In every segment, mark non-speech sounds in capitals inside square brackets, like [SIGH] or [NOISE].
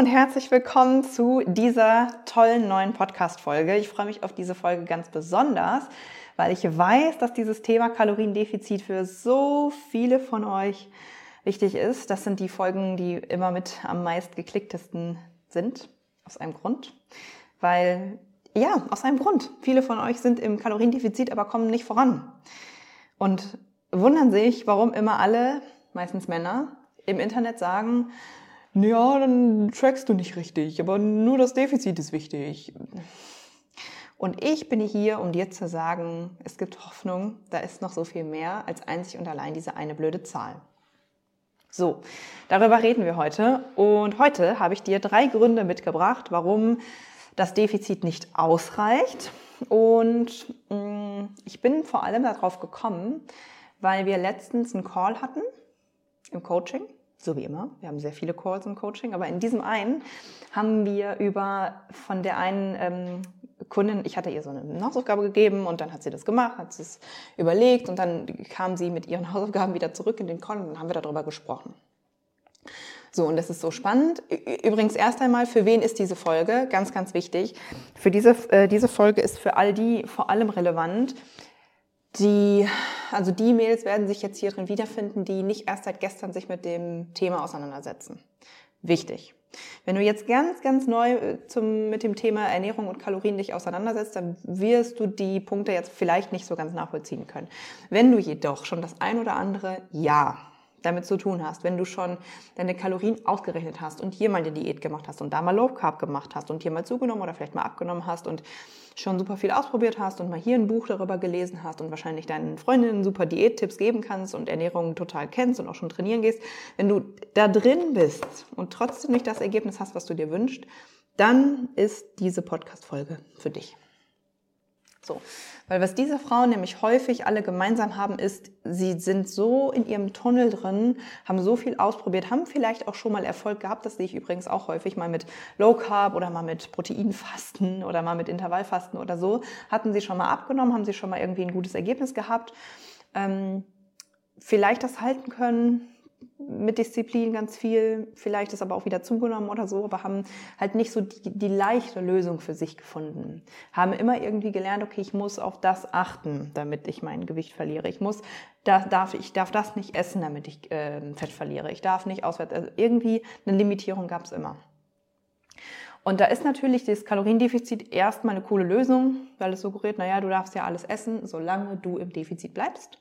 Und herzlich willkommen zu dieser tollen neuen Podcast-Folge. Ich freue mich auf diese Folge ganz besonders, weil ich weiß, dass dieses Thema Kaloriendefizit für so viele von euch wichtig ist. Das sind die Folgen, die immer mit am meist geklicktesten sind. Aus einem Grund. Weil, ja, aus einem Grund. Viele von euch sind im Kaloriendefizit, aber kommen nicht voran. Und wundern sich, warum immer alle, meistens Männer, im Internet sagen, ja, dann trackst du nicht richtig, aber nur das Defizit ist wichtig. Und ich bin hier, um dir zu sagen, es gibt Hoffnung, da ist noch so viel mehr als einzig und allein diese eine blöde Zahl. So, darüber reden wir heute. Und heute habe ich dir drei Gründe mitgebracht, warum das Defizit nicht ausreicht. Und mh, mm, ich bin vor allem darauf gekommen, weil wir letztens einen Call hatten im Coaching so wie immer. Wir haben sehr viele Calls im Coaching, aber in diesem einen haben wir über von der einen ähm, Kundin, ich hatte ihr so eine Hausaufgabe gegeben und dann hat sie das gemacht, hat sie es überlegt und dann kam sie mit ihren [LAUGHS] Hausaufgaben wieder zurück in den Call und dann haben wir darüber gesprochen. So, und das ist so spannend. Übrigens erst einmal, für wen ist diese Folge? Ganz, ganz wichtig. Für diese, äh, diese Folge ist für all die vor allem relevant, die, also die Mails werden sich jetzt hier drin wiederfinden, die nicht erst seit gestern sich mit dem Thema auseinandersetzen. Wichtig. Wenn du jetzt ganz, ganz neu äh, zum, mit dem Thema Ernährung und Kalorien dich auseinandersetzt, dann wirst du die Punkte jetzt vielleicht nicht so ganz nachvollziehen können. Wenn du jedoch schon das ein oder andere Ja damit zu tun hast, wenn du schon deine Kalorien ausgerechnet hast und hier mal eine Diät gemacht hast und da mal Low Carb gemacht hast und hier mal zugenommen oder vielleicht mal abgenommen hast und schon super viel ausprobiert hast und mal hier ein Buch darüber gelesen hast und wahrscheinlich deinen Freundinnen super Diättipps geben kannst und Ernährung total kennst und auch schon trainieren gehst, wenn du da drin bist und trotzdem nicht das Ergebnis hast, was du dir wünschst, dann ist diese Podcast-Folge für dich. So. Weil was diese Frauen nämlich häufig alle gemeinsam haben, ist, sie sind so in ihrem Tunnel drin, haben so viel ausprobiert, haben vielleicht auch schon mal Erfolg gehabt. Das sehe ich übrigens auch häufig mal mit Low Carb oder mal mit Proteinfasten [LAUGHS] oder mal mit Intervallfasten oder so. Hatten sie schon mal abgenommen, haben sie schon mal irgendwie ein gutes Ergebnis gehabt. Ähm, vielleicht das halten können, mit Disziplin ganz viel, vielleicht ist aber auch wieder zugenommen oder so, aber haben halt nicht so die, die, leichte Lösung für sich gefunden. Haben immer irgendwie gelernt, okay, ich muss auf das achten, damit ich mein Gewicht verliere. Ich muss, da, darf, ich darf das nicht essen, damit ich äh, Fett verliere. Ich darf nicht auswärts. Also irgendwie eine Limitierung gab es immer. Und da ist natürlich das Kaloriendefizit erstmal eine coole Lösung, weil es suggeriert, naja, du darfst ja alles essen, solange du im Defizit bleibst.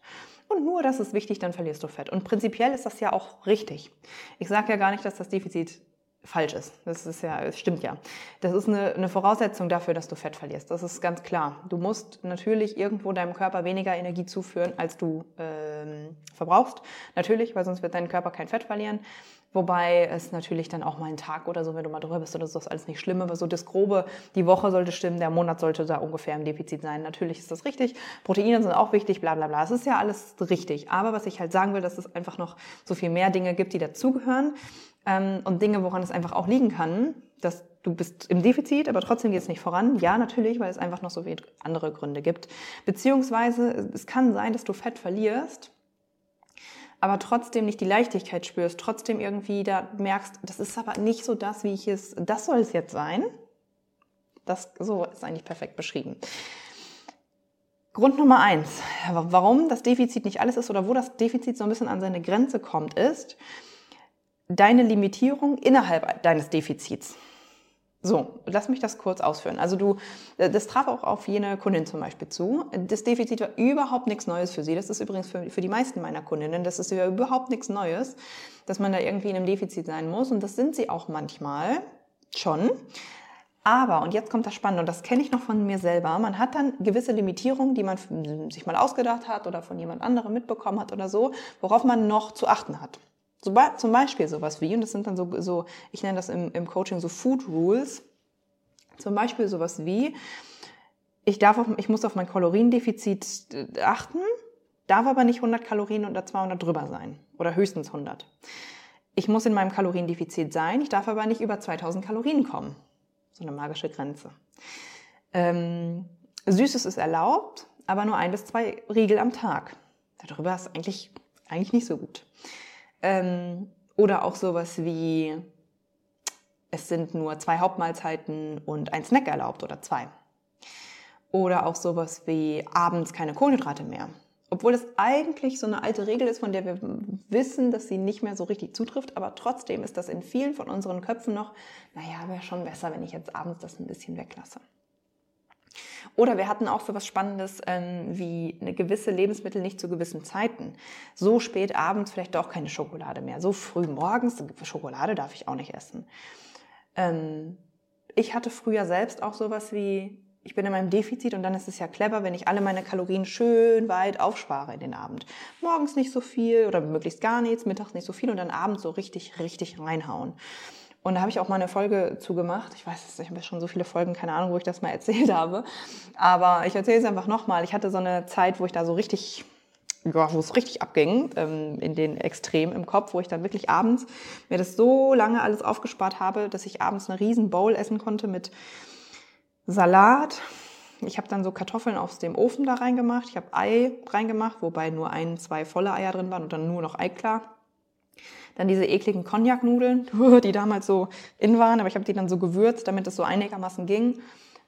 Und nur das ist wichtig, dann verlierst du Fett. Und prinzipiell ist das ja auch richtig. Ich sage ja gar nicht, dass das Defizit falsch ist. Das ist ja, es stimmt ja. Das ist eine, eine Voraussetzung dafür, dass du Fett verlierst. Das ist ganz klar. Du musst natürlich irgendwo deinem Körper weniger Energie zuführen, als du ähm, verbrauchst. Natürlich, weil sonst wird dein Körper kein Fett verlieren. Wobei es natürlich dann auch mal ein Tag oder so, wenn du mal drüber bist oder so, ist alles nicht schlimm. Aber so das Grobe, die Woche sollte stimmen, der Monat sollte da ungefähr im Defizit sein. Natürlich ist das richtig. Proteine sind auch wichtig, bla bla bla. Es ist ja alles richtig. Aber was ich halt sagen will, dass es einfach noch so viel mehr Dinge gibt, die dazugehören. Ähm, und Dinge, woran es einfach auch liegen kann, dass du bist im Defizit, aber trotzdem geht es nicht voran. Ja, natürlich, weil es einfach noch so viele andere Gründe gibt. Beziehungsweise es kann sein, dass du Fett verlierst aber trotzdem nicht die Leichtigkeit spürst, trotzdem irgendwie da merkst, das ist aber nicht so das, wie ich es, das soll es jetzt sein. Das so ist eigentlich perfekt beschrieben. Grund Nummer eins, warum das Defizit nicht alles ist oder wo das Defizit so ein bisschen an seine Grenze kommt, ist deine Limitierung innerhalb deines Defizits. So, lass mich das kurz ausführen. Also du, äh, das traf auch auf jene Kundin zum Beispiel zu. Das Defizit war überhaupt nichts Neues für sie. Das ist übrigens für, für die meisten meiner Kundinnen, das ist ja überhaupt nichts Neues, dass man da irgendwie in einem Defizit sein muss. Und das sind sie auch manchmal schon. Aber, und jetzt kommt das Spannende, und das kenne ich noch von mir selber, man hat dann gewisse Limitierungen, die man sich mal ausgedacht hat oder von jemand anderem mitbekommen hat oder so, worauf man noch zu achten hat. So, zum Beispiel sowas wie, und das sind dann so, so ich nenne das im, im Coaching so Food Rules, zum Beispiel sowas wie, ich, darf auf, ich muss auf mein Kaloriendefizit äh, achten, darf aber nicht 100 Kalorien oder 200 drüber sein oder höchstens 100. Ich muss in meinem Kaloriendefizit sein, ich darf aber nicht über 2000 Kalorien kommen. So eine magische Grenze. Ähm, Süßes ist erlaubt, aber nur ein bis zwei Riegel am Tag. Darüber ist eigentlich, eigentlich nicht so gut. Ähm, oder auch sowas wie, es sind nur zwei Hauptmahlzeiten und ein Snack erlaubt oder zwei. Oder auch sowas wie abends keine Kohlenhydrate mehr. Obwohl es eigentlich so eine alte Regel ist, von der wir wissen, dass sie nicht mehr so richtig zutrifft, aber trotzdem ist das in vielen von unseren Köpfen noch, naja, wäre schon besser, wenn ich jetzt abends das ein bisschen weglasse. Oder wir hatten auch so was Spannendes ähm, wie eine gewisse Lebensmittel nicht zu gewissen Zeiten. So spät abends vielleicht doch keine Schokolade mehr. So früh morgens Schokolade darf ich auch nicht essen. Ähm, ich hatte früher selbst auch sowas wie ich bin in meinem Defizit und dann ist es ja clever, wenn ich alle meine Kalorien schön weit aufspare in den Abend. Morgens nicht so viel oder möglichst gar nichts, mittags nicht so viel und dann abends so richtig, richtig reinhauen. Und da habe ich auch mal eine Folge zugemacht. Ich weiß, ich habe schon so viele Folgen, keine Ahnung, wo ich das mal [LAUGHS] erzählt habe. Aber ich erzähle es einfach nochmal. Ich hatte so eine Zeit, wo ich da so richtig ja, wo es richtig abging, ähm, in den Extremen im Kopf, wo ich dann wirklich abends mir das so lange alles aufgespart habe, dass ich abends eine riesen Bowl essen konnte mit Salat. Ich habe dann so Kartoffeln aus dem Ofen da reingemacht. Ich habe Ei reingemacht, wobei nur ein, zwei volle Eier drin waren und dann nur noch Eiklar. Dann diese ekligen Cognac-Nudeln, [LAUGHS] die damals so in waren, aber ich habe die dann so gewürzt, damit es so einigermaßen ging.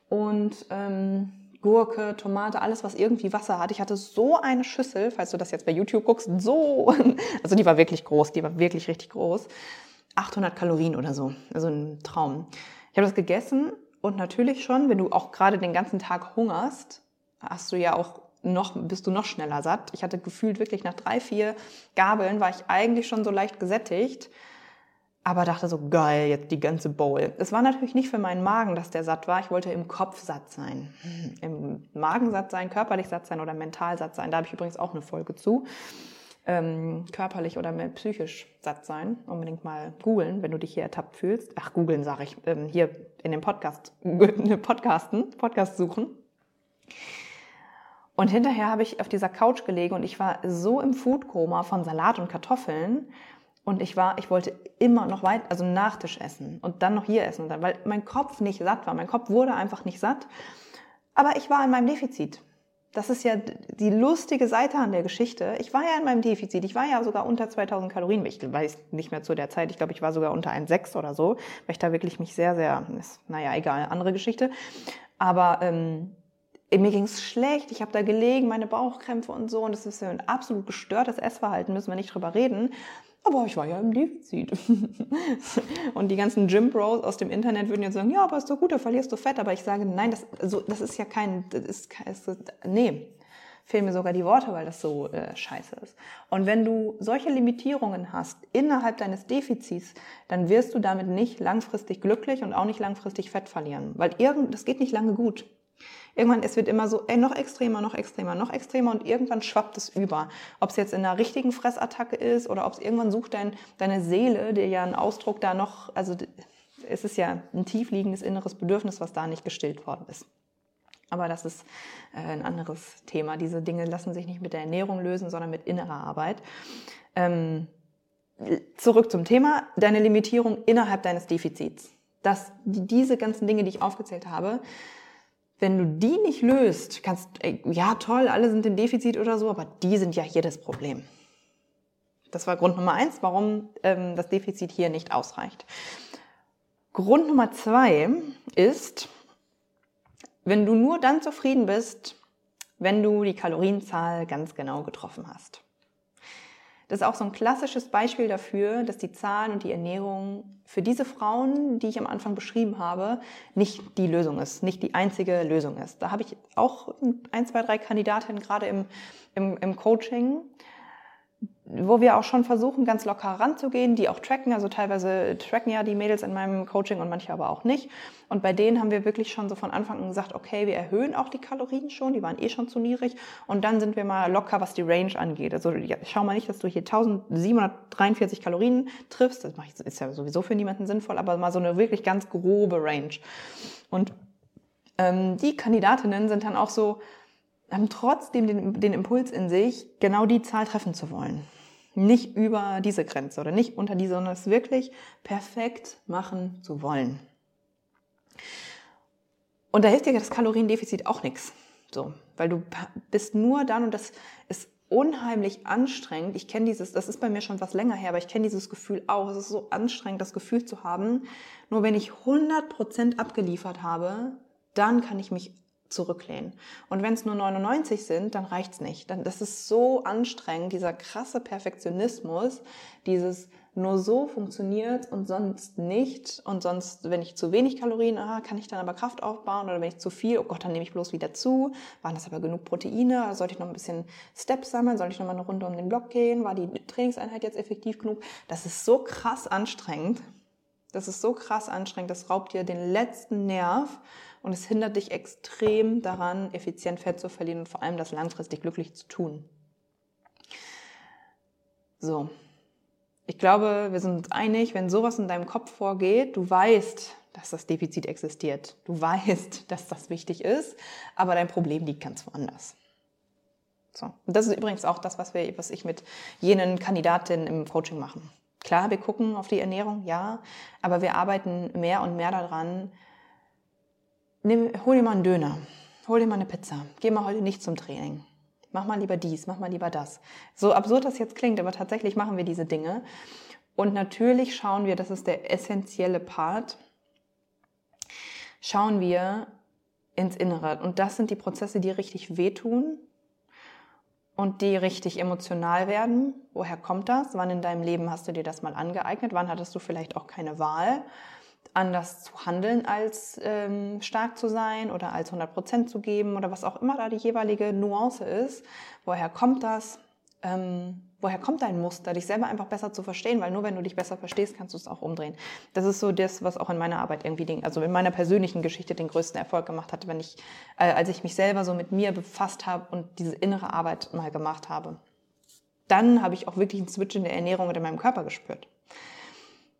Und ähm, Gurke, Tomate, alles, was irgendwie Wasser hat. Ich hatte so eine Schüssel, falls du das jetzt bei YouTube guckst, so, [LAUGHS] also die war wirklich groß, die war wirklich richtig groß. 800 Kalorien oder so, also ein Traum. Ich habe das gegessen und natürlich schon, wenn du auch gerade den ganzen Tag hungerst, hast du ja auch noch, bist du noch schneller satt. Ich hatte gefühlt wirklich nach drei, vier Gabeln war ich eigentlich schon so leicht gesättigt, aber dachte so, geil, jetzt die ganze Bowl. Es war natürlich nicht für meinen Magen, dass der satt war. Ich wollte im Kopf satt sein. Im Magen satt sein, körperlich satt sein oder mental satt sein. Da habe ich übrigens auch eine Folge zu ähm, körperlich oder psychisch satt sein. Unbedingt mal googeln, wenn du dich hier ertappt fühlst. Ach, googeln sage ich. Ähm, hier in dem Podcast, [LAUGHS] Podcasten, Podcast suchen. Und hinterher habe ich auf dieser Couch gelegen und ich war so im Foodkoma von Salat und Kartoffeln. Und ich war, ich wollte immer noch weit, also Nachtisch essen und dann noch hier essen und dann, weil mein Kopf nicht satt war. Mein Kopf wurde einfach nicht satt. Aber ich war in meinem Defizit das ist ja die lustige Seite an der Geschichte. Ich war ja in meinem Defizit. Ich war ja sogar unter 2000 Kalorien. Ich weiß nicht mehr zu der Zeit. Ich glaube, ich war sogar unter 1,6 oder so, weil ich da wirklich mich sehr, sehr, naja, egal, andere Geschichte. Aber ähm, mir ging's schlecht. Ich habe da gelegen, meine Bauchkrämpfe und so. Und das ist ja ein absolut gestörtes Essverhalten, müssen wir nicht drüber reden. Aber ich war ja im Defizit. [LAUGHS] und die ganzen Gym Bros aus dem Internet würden jetzt sagen, ja, aber ist doch gut, da verlierst du Fett. Aber ich sage, nein, das, also, das ist ja kein, das ist, ist, nee, fehlen mir sogar die Worte, weil das so äh, scheiße ist. Und wenn du solche Limitierungen hast innerhalb deines Defizits, dann wirst du damit nicht langfristig glücklich und auch nicht langfristig Fett verlieren. Weil irgend, das geht nicht lange gut. Irgendwann, es wird immer so, ey, noch extremer, noch extremer, noch extremer und irgendwann schwappt es über. Ob es jetzt in einer richtigen Fressattacke ist oder ob es irgendwann sucht dein, deine Seele, dir ja ein Ausdruck da noch, also es ist ja ein tiefliegendes inneres Bedürfnis, was da nicht gestillt worden ist. Aber das ist äh, ein anderes Thema. Diese Dinge lassen sich nicht mit der Ernährung lösen, sondern mit innerer Arbeit. Ähm, zurück zum Thema, deine Limitierung innerhalb deines Defizits. Dass diese ganzen Dinge, die ich aufgezählt habe, wenn du die nicht löst, kannst, ey, ja toll, alle sind im Defizit oder so, aber die sind ja hier das Problem. Das war Grund Nummer eins, warum ähm, das Defizit hier nicht ausreicht. Grund Nummer zwei ist, wenn du nur dann zufrieden bist, wenn du die Kalorienzahl ganz genau getroffen hast. Das ist auch so ein klassisches Beispiel dafür, dass die Zahlen und die Ernährung für diese Frauen, die ich am Anfang beschrieben habe, nicht die Lösung ist, nicht die einzige Lösung ist. Da habe ich auch ein, zwei, drei Kandidatinnen gerade im, im, im Coaching, wo wir auch schon versuchen, ganz locker ranzugehen, die auch tracken. Also teilweise tracken ja die Mädels in meinem Coaching und manche aber auch nicht. Und bei denen haben wir wirklich schon so von Anfang an gesagt, okay, wir erhöhen auch die Kalorien schon, die waren eh schon zu niedrig. Und dann sind wir mal locker, was die Range angeht. Also ja, schau mal nicht, dass du hier 1743 Kalorien triffst. Das ist ja sowieso für niemanden sinnvoll, aber mal so eine wirklich ganz grobe Range. Und ähm, die Kandidatinnen sind dann auch so, haben trotzdem den, den Impuls in sich, genau die Zahl treffen zu wollen nicht über diese Grenze oder nicht unter diese, sondern es wirklich perfekt machen zu wollen. Und da hilft dir das Kaloriendefizit auch nichts. So, weil du bist nur dann und das ist unheimlich anstrengend. Ich kenne dieses, das ist bei mir schon was länger her, aber ich kenne dieses Gefühl auch. Es ist so anstrengend, das Gefühl zu haben. Nur wenn ich 100% abgeliefert habe, dann kann ich mich zurücklehnen. Und wenn es nur 99 sind, dann reicht's nicht. Dann, das ist so anstrengend, dieser krasse Perfektionismus, dieses nur so funktioniert und sonst nicht. Und sonst, wenn ich zu wenig Kalorien, ah, kann ich dann aber Kraft aufbauen. Oder wenn ich zu viel, oh Gott, dann nehme ich bloß wieder zu. Waren das aber genug Proteine? Sollte ich noch ein bisschen Steps sammeln? Sollte ich noch mal eine Runde um den Block gehen? War die Trainingseinheit jetzt effektiv genug? Das ist so krass anstrengend. Das ist so krass anstrengend. Das raubt dir den letzten Nerv und es hindert dich extrem daran, effizient Fett zu verlieren und vor allem das langfristig glücklich zu tun. So. Ich glaube, wir sind uns einig, wenn sowas in deinem Kopf vorgeht, du weißt, dass das Defizit existiert. Du weißt, [LAUGHS] dass das wichtig ist, aber dein Problem liegt ganz woanders. So. Und das ist übrigens auch das, was, wir, was ich mit jenen Kandidatinnen im Coaching machen. Klar, wir gucken auf die Ernährung, ja, aber wir arbeiten mehr und mehr daran, nimm, hol dir mal einen Döner, hol dir mal eine Pizza, geh mal heute nicht zum Training. Mach mal lieber dies, mach mal lieber das. So absurd das jetzt klingt, aber tatsächlich machen wir diese Dinge. Und natürlich schauen wir, das ist der essentielle Part, schauen wir ins Innere. Und das sind die Prozesse, die richtig wehtun und die richtig emotional werden. Woher kommt das? Wann in deinem Leben hast du dir das mal angeeignet? Wann hattest du vielleicht auch keine Wahl? Anders zu handeln, als ähm, stark zu sein oder als 100 Prozent zu geben oder was auch immer da die jeweilige Nuance ist. Woher kommt das? Ähm, woher kommt dein Muster, dich selber einfach besser zu verstehen, weil nur wenn du dich besser verstehst, kannst du es auch umdrehen. Das ist so das, was auch in meiner Arbeit irgendwie, den, also in meiner persönlichen Geschichte den größten Erfolg gemacht hat, wenn ich, äh, als ich mich selber so mit mir befasst habe und diese innere Arbeit mal gemacht habe. Dann habe ich auch wirklich einen Switch in der Ernährung und in meinem Körper gespürt.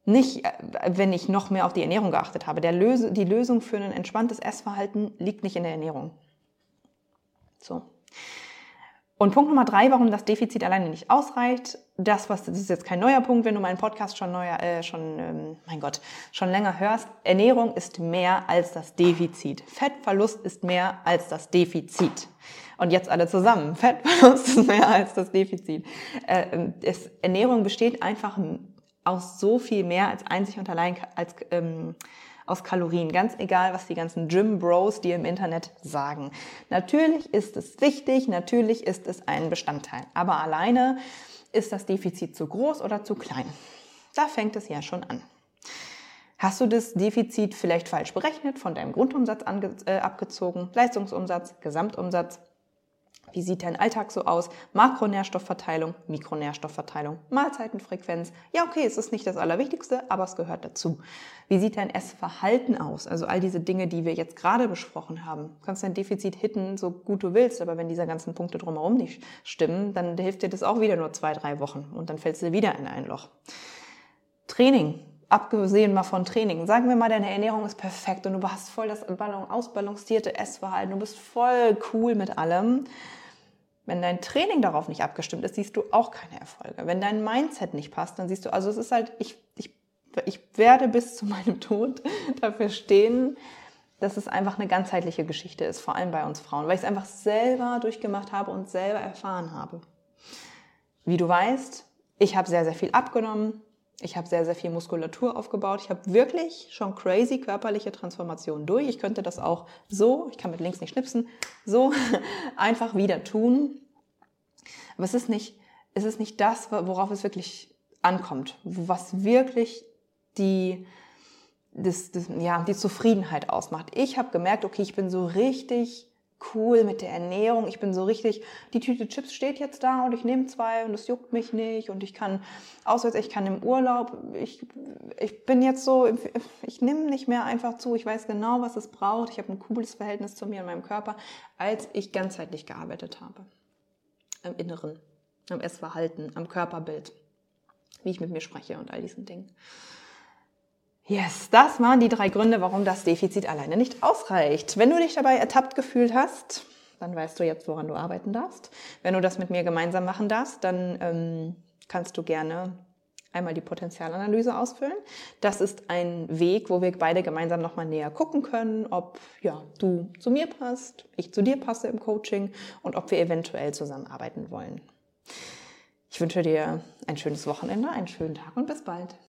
Nicht, äh, wenn ich noch mehr auf die Ernährung geachtet habe. Löse, die Lösung für ein entspanntes Essverhalten liegt nicht in der Ernährung. So. Und Punkt Nummer drei, warum das Defizit alleine nicht ausreicht, das, was das ist jetzt kein neuer Punkt, wenn du meinen Podcast schon neuer, äh, schon, ähm, mein Gott, schon länger hörst. Ernährung ist mehr als das Defizit. Fettverlust ist mehr als das Defizit. Und jetzt alle zusammen. Fettverlust [LAUGHS] ist mehr als das Defizit. Äh, es, Ernährung besteht einfach aus so viel mehr als einzig und allein als ähm, aus Kalorien. Ganz egal, was die ganzen Gym Bros dir im Internet sagen. Natürlich ist es wichtig, natürlich ist es ein Bestandteil. Aber alleine ist das Defizit zu groß oder zu klein. Da fängt es ja schon an. Hast du das Defizit vielleicht falsch berechnet, von deinem Grundumsatz äh, abgezogen, Leistungsumsatz, Gesamtumsatz? Wie sieht dein Alltag so aus? Makronährstoffverteilung, Mikronährstoffverteilung, Mahlzeitenfrequenz. Ja, okay, es ist nicht das Allerwichtigste, aber es gehört dazu. Wie sieht dein Essverhalten aus? Also all diese Dinge, die wir jetzt gerade besprochen haben. Du kannst dein Defizit hitten, so gut du willst, aber wenn diese ganzen Punkte drumherum nicht stimmen, dann hilft dir das auch wieder nur zwei, drei Wochen und dann fällst du wieder in ein Loch. Training, abgesehen mal von Training. Sagen wir mal, deine Ernährung ist perfekt und du hast voll das ausbalancierte Essverhalten, du bist voll cool mit allem. Wenn dein Training darauf nicht abgestimmt ist, siehst du auch keine Erfolge. Wenn dein Mindset nicht passt, dann siehst du, also es ist halt, ich, ich, ich werde bis zu [LAUGHS] meinem Tod dafür stehen, dass es einfach eine ganzheitliche Geschichte ist, vor allem bei uns Frauen, weil ich es einfach selber durchgemacht habe und selber erfahren habe. Wie du weißt, ich habe sehr, sehr viel abgenommen, ich habe sehr, sehr viel Muskulatur aufgebaut. Ich habe wirklich schon crazy körperliche Transformationen durch. Ich könnte das auch so, ich kann mit links nicht schnipsen, so [LAUGHS] einfach wieder tun. Aber es ist nicht, es ist nicht das, worauf es wirklich ankommt, was wirklich die, das, das, ja, die Zufriedenheit ausmacht. Ich habe gemerkt, okay, ich bin so richtig cool mit der Ernährung. Ich bin so richtig, die Tüte Chips steht jetzt da und ich nehme zwei und es juckt mich nicht und ich kann auswärts, ich kann im Urlaub, ich, ich bin jetzt so, ich nehme nicht mehr einfach zu, ich weiß genau, was es braucht, ich habe ein cooles Verhältnis zu mir und meinem Körper, als ich ganzheitlich gearbeitet habe. Im Inneren, am Essverhalten, am Körperbild, wie ich mit mir spreche und all diesen Dingen. Yes, das waren die drei Gründe, warum das Defizit alleine nicht ausreicht. Wenn du dich dabei ertappt gefühlt hast, dann weißt du jetzt, woran du arbeiten darfst. Wenn du das mit mir gemeinsam machen darfst, dann ähm, kannst du gerne einmal die Potenzialanalyse ausfüllen. Das ist ein Weg, wo wir beide gemeinsam nochmal näher gucken können, ob ja, du zu mir passt, ich zu dir passe im Coaching und ob wir eventuell zusammenarbeiten wollen. Ich wünsche dir ein schönes Wochenende, einen schönen Tag und bis bald.